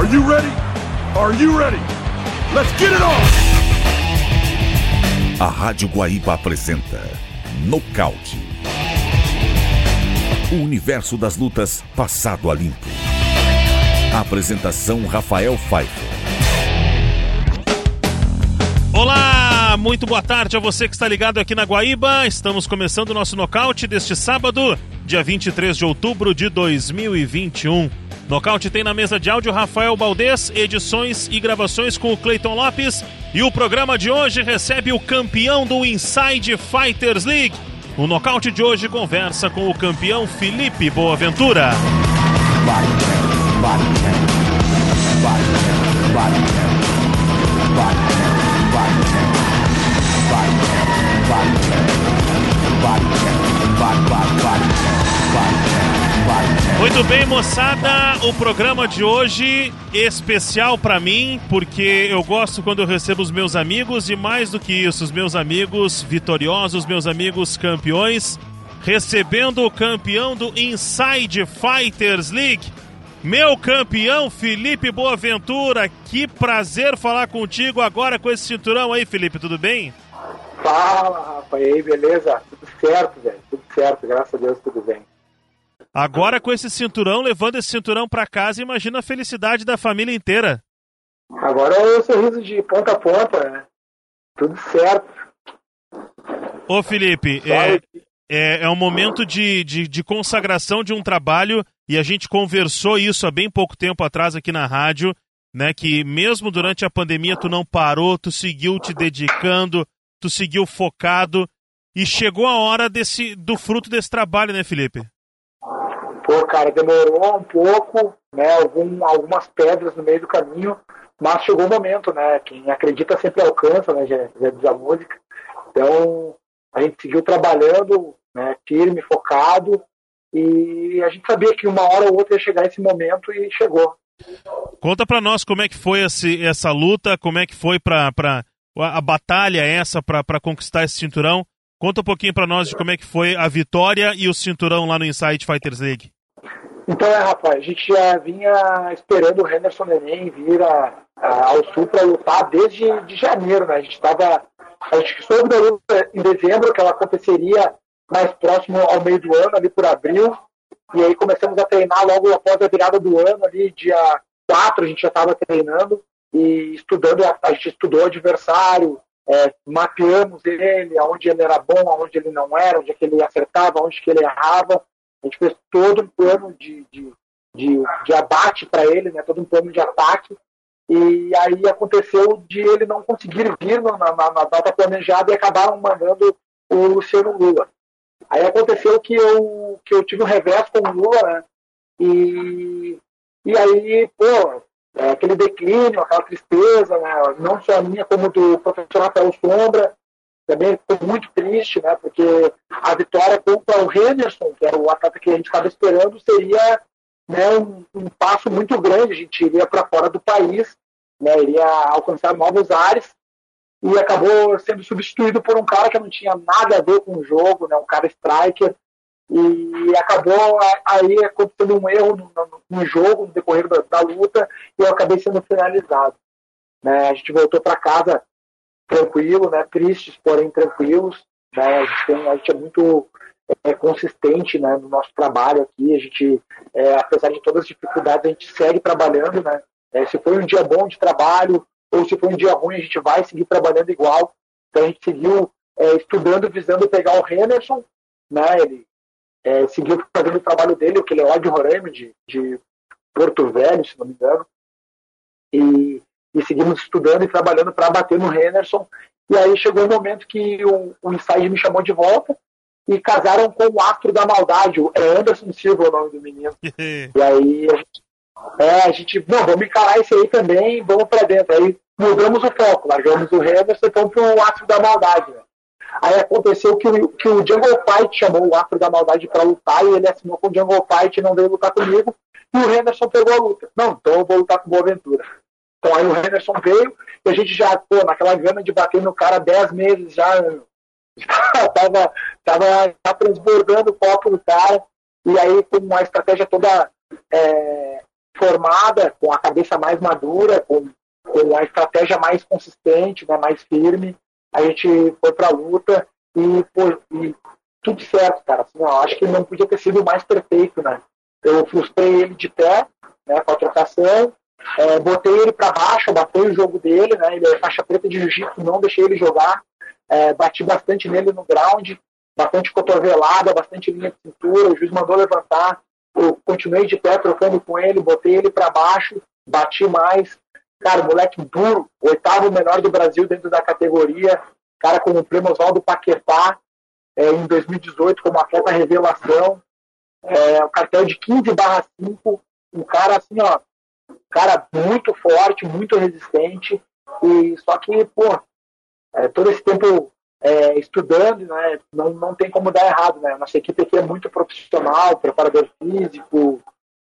Are you ready? Are you ready? Let's get it on! A Rádio Guaíba apresenta Nocaute. O universo das lutas passado a limpo. A apresentação Rafael Pfeiffer. Muito boa tarde a você que está ligado aqui na Guaíba. Estamos começando o nosso nocaute deste sábado, dia 23 de outubro de 2021. Nocaute tem na mesa de áudio Rafael Baldez, edições e gravações com o Cleiton Lopes. E o programa de hoje recebe o campeão do Inside Fighters League. O nocaute de hoje conversa com o campeão Felipe Boaventura. Muito bem, moçada, o programa de hoje especial para mim, porque eu gosto quando eu recebo os meus amigos e mais do que isso, os meus amigos vitoriosos, meus amigos campeões, recebendo o campeão do Inside Fighters League, meu campeão Felipe Boaventura. Que prazer falar contigo agora com esse cinturão aí, Felipe, tudo bem? Fala, Rafa, e aí, beleza? Tudo certo, velho, tudo certo, graças a Deus, tudo bem. Agora com esse cinturão, levando esse cinturão para casa, imagina a felicidade da família inteira. Agora é o sorriso de ponta a ponta, né? Tudo certo. Ô Felipe, é, é, é um momento de, de, de consagração de um trabalho e a gente conversou isso há bem pouco tempo atrás aqui na rádio, né? Que mesmo durante a pandemia tu não parou, tu seguiu te dedicando, tu seguiu focado e chegou a hora desse, do fruto desse trabalho, né, Felipe? Pô, cara, demorou um pouco, né? Algum, algumas pedras no meio do caminho, mas chegou o momento, né? Quem acredita sempre alcança, né? Já, já diz a música. Então, a gente seguiu trabalhando, né? Firme, focado, e a gente sabia que uma hora ou outra ia chegar esse momento e chegou. Conta para nós como é que foi esse, essa luta, como é que foi para a, batalha essa para conquistar esse cinturão. Conta um pouquinho para nós de como é que foi a vitória e o cinturão lá no Inside Fighters League. Então, é, rapaz, a gente já vinha esperando o Henderson Neném vir a, a, ao Sul para lutar desde de janeiro, né? A gente estava. A gente soube da luta em dezembro, que ela aconteceria mais próximo ao meio do ano, ali por abril. E aí começamos a treinar logo após a virada do ano, ali, dia 4, a gente já estava treinando e estudando, a gente estudou o adversário, é, mapeamos ele, aonde ele era bom, aonde ele não era, onde é que ele acertava, aonde que ele errava. A gente fez todo um plano de, de, de, de abate para ele, né, todo um plano de ataque. E aí aconteceu de ele não conseguir vir na, na, na data planejada e acabaram mandando o Luciano Lula. Aí aconteceu que eu, que eu tive um revés com o Lula, né? E, e aí, pô, é, aquele declínio, aquela tristeza, né? não só a minha, como do professor Rafael Sombra, também ficou muito triste, né? Porque a vitória contra o Henderson, que era o atleta que a gente estava esperando, seria né, um, um, passo muito grande. A gente iria para fora do país, né? Iria alcançar novos ares e acabou sendo substituído por um cara que não tinha nada a ver com o jogo, né? Um cara striker e acabou aí acontecendo um erro no, no, no jogo, no decorrer da, da, luta, e eu acabei sendo finalizado. Né? A gente voltou para casa tranquilo, né? tristes, porém tranquilos. Né? A, gente tem, a gente é muito é, consistente né? no nosso trabalho aqui. A gente, é, apesar de todas as dificuldades, a gente segue trabalhando. Né? É, se foi um dia bom de trabalho ou se foi um dia ruim, a gente vai seguir trabalhando igual. Então a gente seguiu é, estudando, visando pegar o Henderson. Né? Ele é, seguiu fazendo o trabalho dele, que ele é lá de Roraima, de, de Porto Velho, se não me engano. E, e seguimos estudando e trabalhando para bater no Henderson. E aí chegou o um momento que o, o Inside me chamou de volta e casaram com o astro da maldade, o é Anderson Silva, o nome do menino. e aí a gente, é, a gente, não, vamos encarar isso aí também, vamos para dentro. Aí mudamos o foco, largamos o Henderson e fomos pro astro da maldade. Né? Aí aconteceu que o, que o Jungle Fight chamou o Astro da Maldade para lutar e ele assinou com o Jungle Fight e não veio lutar comigo. E o Henderson pegou a luta. Não, então eu vou lutar com o Boaventura. Então aí o Henderson veio e a gente já, pô, naquela gana de bater no cara 10 meses já, já tava, tava já transbordando o copo do cara. E aí com uma estratégia toda é, formada, com a cabeça mais madura, com, com a estratégia mais consistente, né, mais firme, a gente foi para a luta e, pô, e tudo certo, cara. Assim, ó, acho que não podia ter sido mais perfeito, né? Eu frustrei ele de pé, né, com a trocação, é, botei ele para baixo, batei o jogo dele, né? Ele é faixa preta de jiu-jitsu, não deixei ele jogar, é, bati bastante nele no ground, bastante cotovelada, bastante linha de cintura, o juiz mandou levantar, eu continuei de pé trocando com ele, botei ele para baixo, bati mais, cara, moleque duro, oitavo melhor do Brasil dentro da categoria, cara como o Primo Oswaldo Paquetá, é, em 2018 como atleta revelação, é, o cartel de 15 barra 5, um cara assim, ó, cara muito forte, muito resistente, e só que, pô, é, todo esse tempo é, estudando, né, não, não tem como dar errado, né, nossa equipe aqui é muito profissional, preparador físico,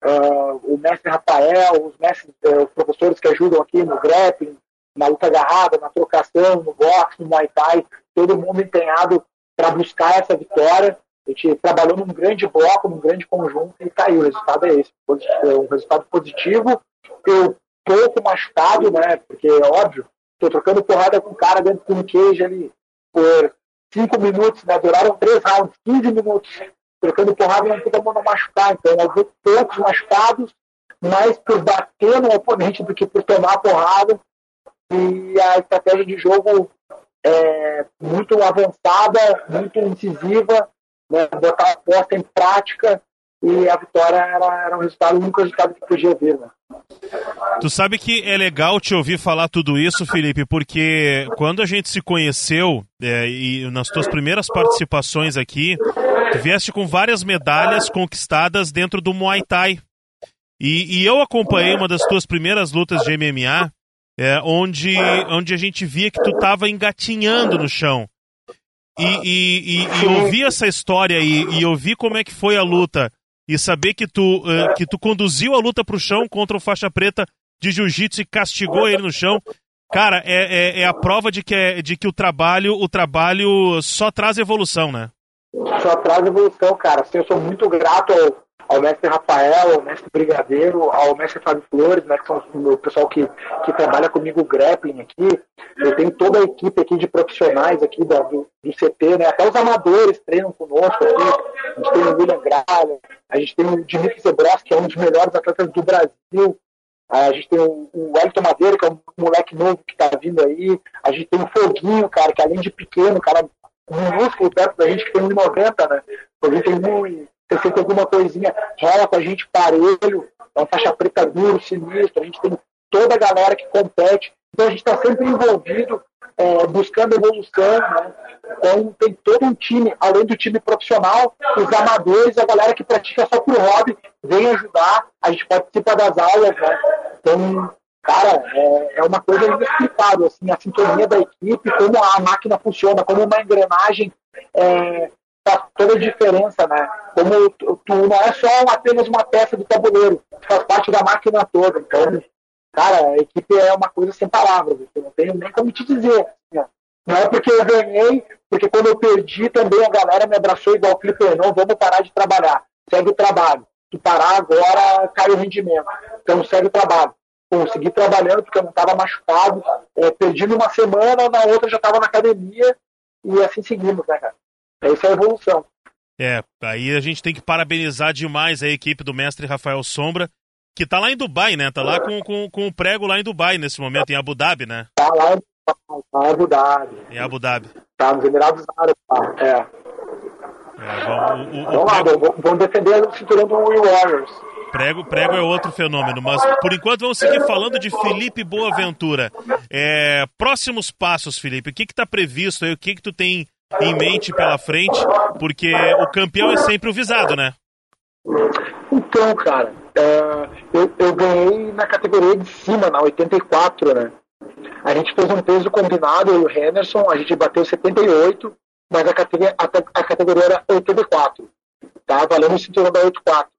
uh, o mestre Rafael, os mestres, uh, os professores que ajudam aqui no grappling, na luta agarrada, na trocação, no boxe, no Muay Thai, todo mundo empenhado para buscar essa vitória. A gente trabalhou num grande bloco, num grande conjunto e caiu. Tá o resultado é esse, é um resultado positivo. Eu pouco machucado, né? Porque é óbvio, estou trocando porrada com o cara dentro de um queijo ali por cinco minutos, né? Duraram três rounds, 15 minutos. Trocando porrada não tem como não machucar. Então, eu poucos machucados, mais por bater no oponente do que por tomar porrada. E a estratégia de jogo é muito avançada, muito incisiva, né, botar a aposta em prática e a vitória era, era um resultado, o único resultado que podia vir. Né? Tu sabe que é legal te ouvir falar tudo isso, Felipe, porque quando a gente se conheceu é, e nas tuas primeiras participações aqui, tu vieste com várias medalhas conquistadas dentro do Muay Thai. E, e eu acompanhei uma das tuas primeiras lutas de MMA, é, onde, onde a gente via que tu estava engatinhando no chão. E, e, e, e ouvir essa história e, e ouvir como é que foi a luta e saber que tu, uh, que tu conduziu a luta pro chão contra o faixa preta de jiu-jitsu e castigou ele no chão, cara, é, é, é, a prova de que, é, de que o trabalho o trabalho só traz evolução, né? Só traz evolução, cara. Assim, eu sou muito grato ao, ao mestre Rafael, ao mestre Brigadeiro, ao mestre Fábio Flores, né, que são o pessoal que, que trabalha comigo o grappling aqui. Eu tenho toda a equipe aqui de profissionais aqui da, do, do CT, né, até os amadores treinam conosco aqui. A gente tem o William Gralha, a gente tem o Dimitri Zebros, que é um dos melhores atletas do Brasil. A gente tem o, Elton Madeira, que é um moleque novo que tá vindo aí. A gente tem o Foguinho, cara, que além de pequeno, cara minúsculo perto da gente, que tem 1,90, né? O Foguinho tem 1,90 você sente alguma coisinha, rola com a gente parelho, é uma faixa preta duro, sinistro, a gente tem toda a galera que compete, então a gente está sempre envolvido, é, buscando evolução, né? Então tem todo um time, além do time profissional, os amadores, a galera que pratica só por hobby, vem ajudar, a gente participa das aulas, né? Então, cara, é, é uma coisa inexplicável, assim, a sintonia da equipe, como a máquina funciona, como uma engrenagem é, faz toda a diferença, né? Como tu, tu, não é só apenas uma peça do tabuleiro, faz parte da máquina toda. Então, cara, a equipe é uma coisa sem palavras, eu não tenho nem como te dizer. Assim, não é porque eu ganhei, porque quando eu perdi também a galera me abraçou igual o Felipe, não, vamos parar de trabalhar, segue o trabalho. Se parar agora, cai o rendimento. Então segue o trabalho. Consegui trabalhando porque eu não estava machucado, é, perdi numa semana, na outra já estava na academia, e assim seguimos, né, cara? Essa é a evolução. É, aí a gente tem que parabenizar demais a equipe do mestre Rafael Sombra, que tá lá em Dubai, né? Tá lá com, com, com o prego lá em Dubai nesse momento, em Abu Dhabi, né? Tá lá em, tá em Abu Dhabi. Em Abu Dhabi. Tá nos Emirados Árabes, tá. É. É, vamos, o, o, então, lá, prego... vamos defender o cinturão do Will Warriors. Prego, prego é outro fenômeno, mas por enquanto vamos seguir falando de Felipe Boaventura. É, próximos passos, Felipe, o que está previsto aí? O que, que tu tem em mente pela frente, porque o campeão é sempre o visado, né? Então, cara, é, eu, eu, ganhei na categoria de cima, na 84, né? A gente fez um peso combinado, eu e o Henderson, a gente bateu 78, mas a categoria, a, a categoria era 84, tá? Valendo o cinturão da 84.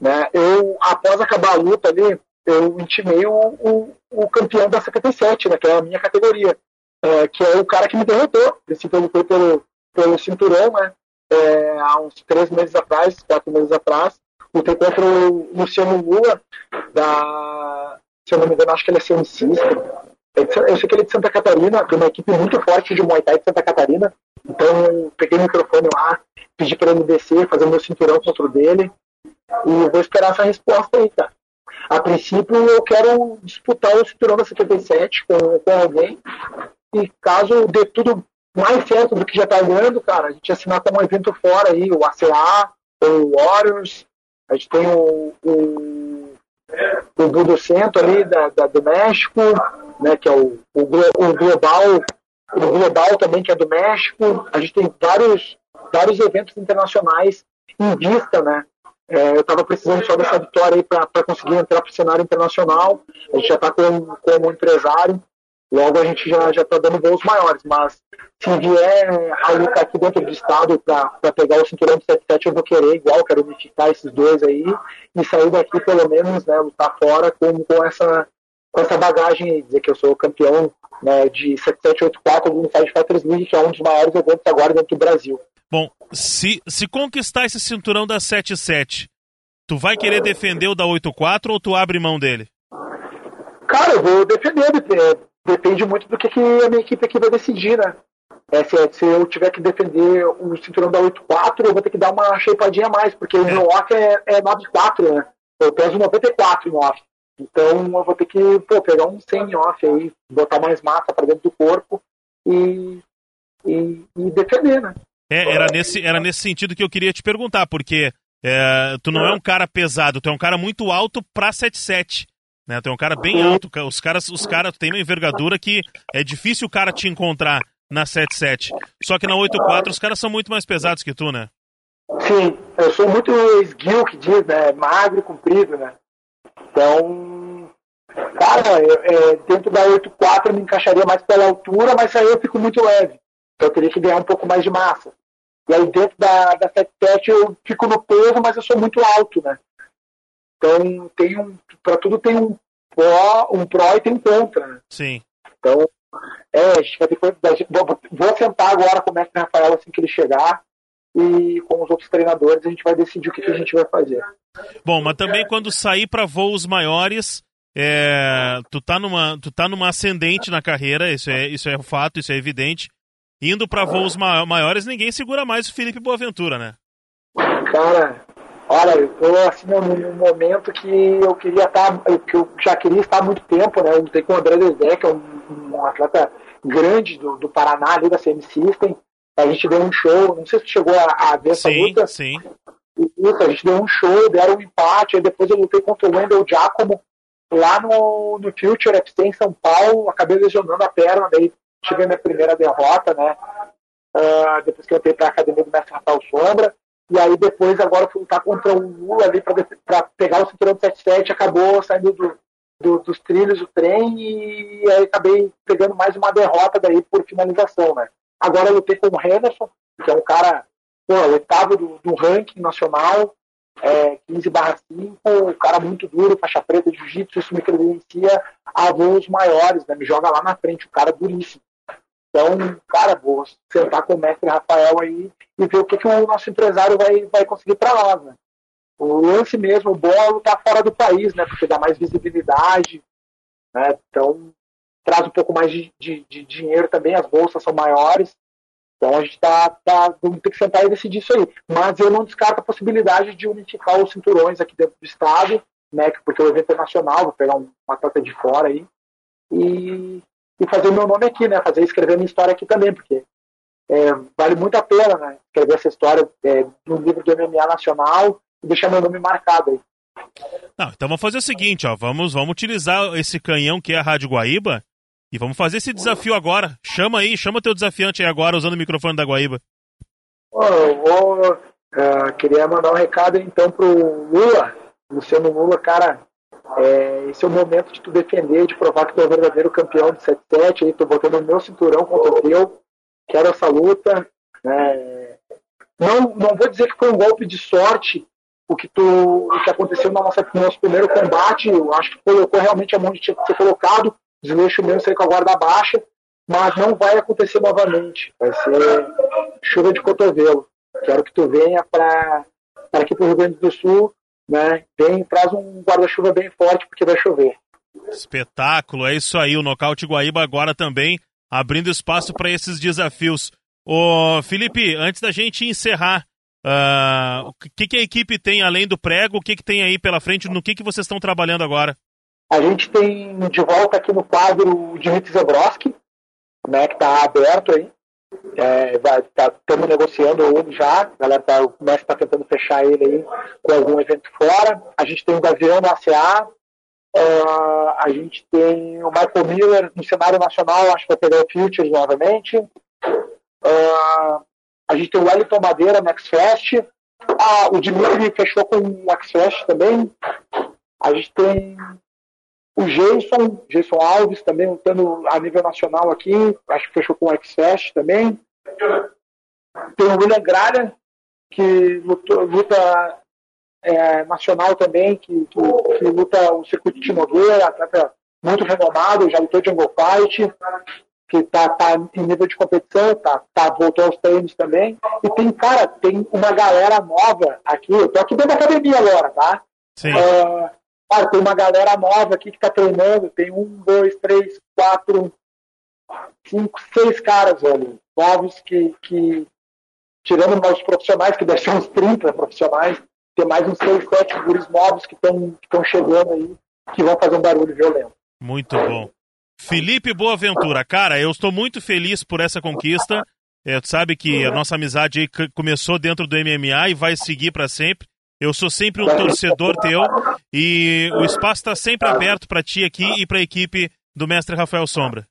Né? Eu, após acabar a luta ali, eu intimei o, o, o campeão da 77, né? Que é a minha categoria é, que é o cara que me derrotou. Esse foi pelo, pelo cinturão, né? É, há uns três meses atrás, quatro meses atrás. lutei contra o Luciano Lula, da, se eu não me engano, acho que ele é cientista. Eu sei que ele é de Santa Catarina, tem uma equipe muito forte de Muay Thai de Santa Catarina. Então, eu peguei o microfone lá, pedi para ele descer, fazer o meu cinturão contra o dele. E vou esperar essa resposta aí, cara. A princípio, eu quero disputar o cinturão da 77 com, com alguém. E caso dê tudo mais certo do que já tá ganhando, cara, a gente assinar com um evento fora aí, o ACA, o Warriors, a gente tem o, o, o Budo Centro ali da, da, do México, né, que é o, o, o Global, o Global também, que é do México. A gente tem vários, vários eventos internacionais em vista, né? É, eu estava precisando só dessa vitória aí para conseguir entrar para o cenário internacional. A gente já está como, como empresário, logo a gente já está dando voos maiores. Mas se vier a luta aqui dentro do estado para pegar o cinturão de 77, eu vou querer igual, quero unificar esses dois aí e sair daqui pelo menos, né, lutar fora com, com, essa, com essa bagagem aí, dizer que eu sou campeão né, de 7784 do Inside Fighters League, que é um dos maiores eventos agora dentro do Brasil. Bom, se, se conquistar esse cinturão da 77, tu vai querer defender o da 84 ou tu abre mão dele? Cara, eu vou defender. Depende muito do que, que a minha equipe aqui vai decidir, né? É, se, se, eu tiver que defender o cinturão da 84, eu vou ter que dar uma shapeadinha a mais, porque é. o meu off é, é 94, né? Eu peso 94 no off. Então eu vou ter que pô, pegar um 100 off aí, botar mais massa para dentro do corpo e, e, e defender, né? É, era nesse, era nesse sentido que eu queria te perguntar, porque é, tu não é um cara pesado, tu é um cara muito alto pra 77. Né? É um cara bem alto. Os caras, os caras têm uma envergadura que é difícil o cara te encontrar na 77. Só que na 84 os caras são muito mais pesados que tu, né? Sim, eu sou muito esguio que diz, né? Magro, comprido, né? Então, cara, é, dentro da 84 eu me encaixaria mais pela altura, mas aí eu fico muito leve. Então eu teria que ganhar um pouco mais de massa. E aí dentro da, da 77 eu fico no peso, mas eu sou muito alto, né? Então tem um. Pra tudo tem um pró, um pró e tem um contra, né? Sim. Então, é, a gente vai ter que. Vou, vou sentar agora com o mestre Rafael assim que ele chegar. E com os outros treinadores a gente vai decidir o que, que a gente vai fazer. Bom, mas também quando sair para voos maiores, é, tu, tá numa, tu tá numa ascendente na carreira, isso é, isso é fato, isso é evidente. Indo para voos maiores, ninguém segura mais o Felipe Boaventura, né? Cara, olha, eu tô assim num, momento que eu queria estar, que eu já queria estar há muito tempo, né? Eu lutei com o André Dedé, que é um, um, atleta grande do, do Paraná, ali da CM System. A gente deu um show, não sei se chegou a, a ver essa sim, luta. Sim, Isso, a gente deu um show, deram um empate, aí depois eu lutei contra o Wendel Giacomo lá no, no Future FC em São Paulo, acabei lesionando a perna, daí tive a minha primeira derrota, né? Uh, depois que eu entrei para a academia do mestre Rafael Sombra. E aí depois agora fui lutar contra o Lula ali para pegar o cinturão de 77, acabou saindo do, do, dos trilhos do trem e aí acabei pegando mais uma derrota daí por finalização, né? Agora eu lutei com o Henderson, que é um cara, pô, oitavo do, do ranking nacional, é, 15 barra 5, um cara muito duro, faixa preta de jiu-jitsu, isso me credencia a voos maiores, né? Me joga lá na frente, o cara é duríssimo. Então, cara, vou sentar com o mestre Rafael aí e ver o que, que o nosso empresário vai, vai conseguir para nós, né? O lance mesmo, o bolo tá fora do país, né? Porque dá mais visibilidade, né? Então, traz um pouco mais de, de, de dinheiro também, as bolsas são maiores. Então a gente tá, tá, vamos ter que sentar e decidir isso aí. Mas eu não descarto a possibilidade de unificar os cinturões aqui dentro do estado, né? Porque o evento é nacional, vou pegar um, uma tata de fora aí. E e fazer meu nome aqui, né? Fazer escrever minha história aqui também, porque é, vale muito a pena, né? Escrever essa história é, no livro do MMA nacional e deixar meu nome marcado aí. Não, então vamos fazer o seguinte, ó, vamos, vamos utilizar esse canhão que é a Rádio Guaíba e vamos fazer esse desafio agora. Chama aí, chama teu desafiante aí agora usando o microfone da Guaíba. eu vou, uh, queria mandar um recado então pro Lula, Luciano Lula, cara, é, esse é o momento de tu defender, de provar que tu é o verdadeiro campeão de 7-7. Aí, tô botando o meu cinturão contra o teu. Quero essa luta. Né? Não, não vou dizer que foi um golpe de sorte o que, tu, o que aconteceu no nosso, no nosso primeiro combate. Eu acho que colocou realmente a mão de tinha que ser colocado. Desleixo mesmo, sair com a guarda baixa. Mas não vai acontecer novamente. Vai ser chuva de cotovelo. Quero que tu venha para aqui para o Rio Grande do Sul né? Vem, traz um guarda-chuva bem forte porque vai chover. Espetáculo, é isso aí. O Nocaute Guaíba agora também abrindo espaço para esses desafios. Ô, Felipe, antes da gente encerrar, uh, o que, que, a equipe tem além do prego? O que, que tem aí pela frente? No que, que vocês estão trabalhando agora? A gente tem de volta aqui no quadro o Dimitri Zebrowski, né, que está aberto aí. É, vai, tá, estamos negociando ele já, a galera tá, o mestre está tentando fechar ele aí com algum evento fora. A gente tem o Gavião no ACA, uh, a gente tem o Michael Miller no cenário nacional, acho que vai pegar o Futures novamente. Uh, a gente tem o Wellington Madeira no X-Fest. Ah, o Dimitri fechou com o X-Fest também. A gente tem o Jason, Jason Alves também lutando a nível nacional aqui, acho que fechou com o X-Fest também. Tem o William Gralha, que lutou, luta é, nacional também, que, que, que, luta o circuito de Nogueira, atleta muito renomado, já lutou Jungle Fight, que tá, tá em nível de competição, tá, tá, voltou aos treinos também. E tem, cara, tem uma galera nova aqui, eu tô aqui dentro da academia agora, tá? Sim. Uh, Cara, tem uma galera nova aqui que tá treinando, tem um, dois, três, quatro, cinco, seis caras, velho, novos que, que tirando os profissionais, que devem ser uns 30 profissionais, tem mais uns seis, sete guris novos que estão chegando aí, que vão fazer um barulho violento. Muito bom. Felipe Boaventura, cara, eu estou muito feliz por essa conquista. É, tu sabe que a nossa amizade começou dentro do MMA e vai seguir para sempre. Eu sou sempre um torcedor teu e o espaço está sempre aberto para ti aqui e para a equipe do mestre Rafael Sombra.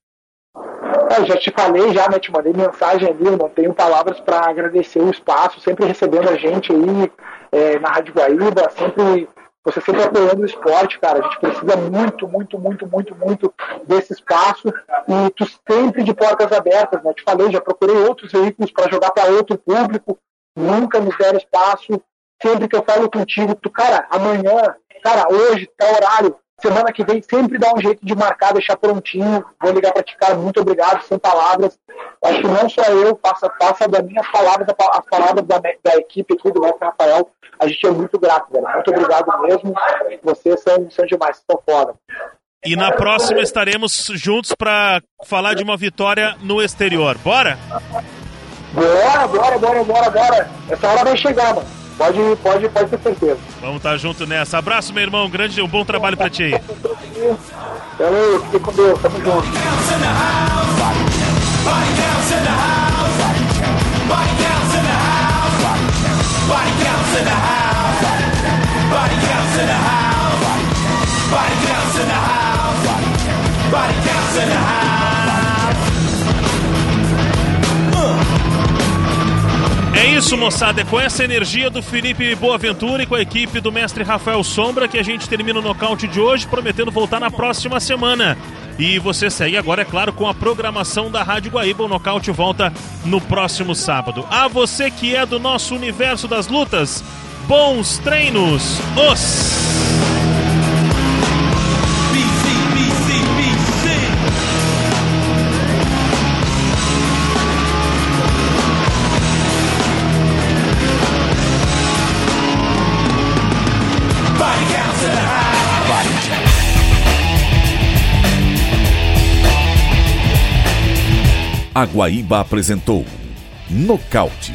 Eu já te falei, já, né? Te mandei mensagem ali, não tenho palavras para agradecer o espaço, sempre recebendo a gente aí é, na Rádio Guaíba, sempre, você sempre apoiando o esporte, cara. A gente precisa muito, muito, muito, muito, muito desse espaço e tu sempre de portas abertas, né? Te falei, já procurei outros veículos para jogar para outro público, nunca me deram espaço sempre que eu falo contigo, tu, cara, amanhã, cara, hoje, tá horário, semana que vem, sempre dá um jeito de marcar, deixar prontinho, vou ligar pra ti, cara, muito obrigado, sem palavras, acho que não só eu, passa, passa das minhas palavras, as palavras da, da equipe aqui, do mestre Rafael, a gente é muito grato, velho, muito obrigado mesmo, vocês são, são demais, são foda. E na próxima estaremos juntos para falar de uma vitória no exterior. Bora? Bora, bora, bora, bora, bora. Essa hora vai chegar, mano. Pode, pode, pode ter certeza. Vamos estar tá junto nessa. Abraço, meu irmão. Um grande, um bom trabalho pra ti aí. Valeu, fique com Deus. Tamo junto. É isso, moçada. É com essa energia do Felipe Boaventura e com a equipe do mestre Rafael Sombra que a gente termina o nocaute de hoje, prometendo voltar na próxima semana. E você segue agora, é claro, com a programação da Rádio Guaíba. O nocaute volta no próximo sábado. A você que é do nosso universo das lutas, bons treinos! Os! A Guaíba apresentou Nocaute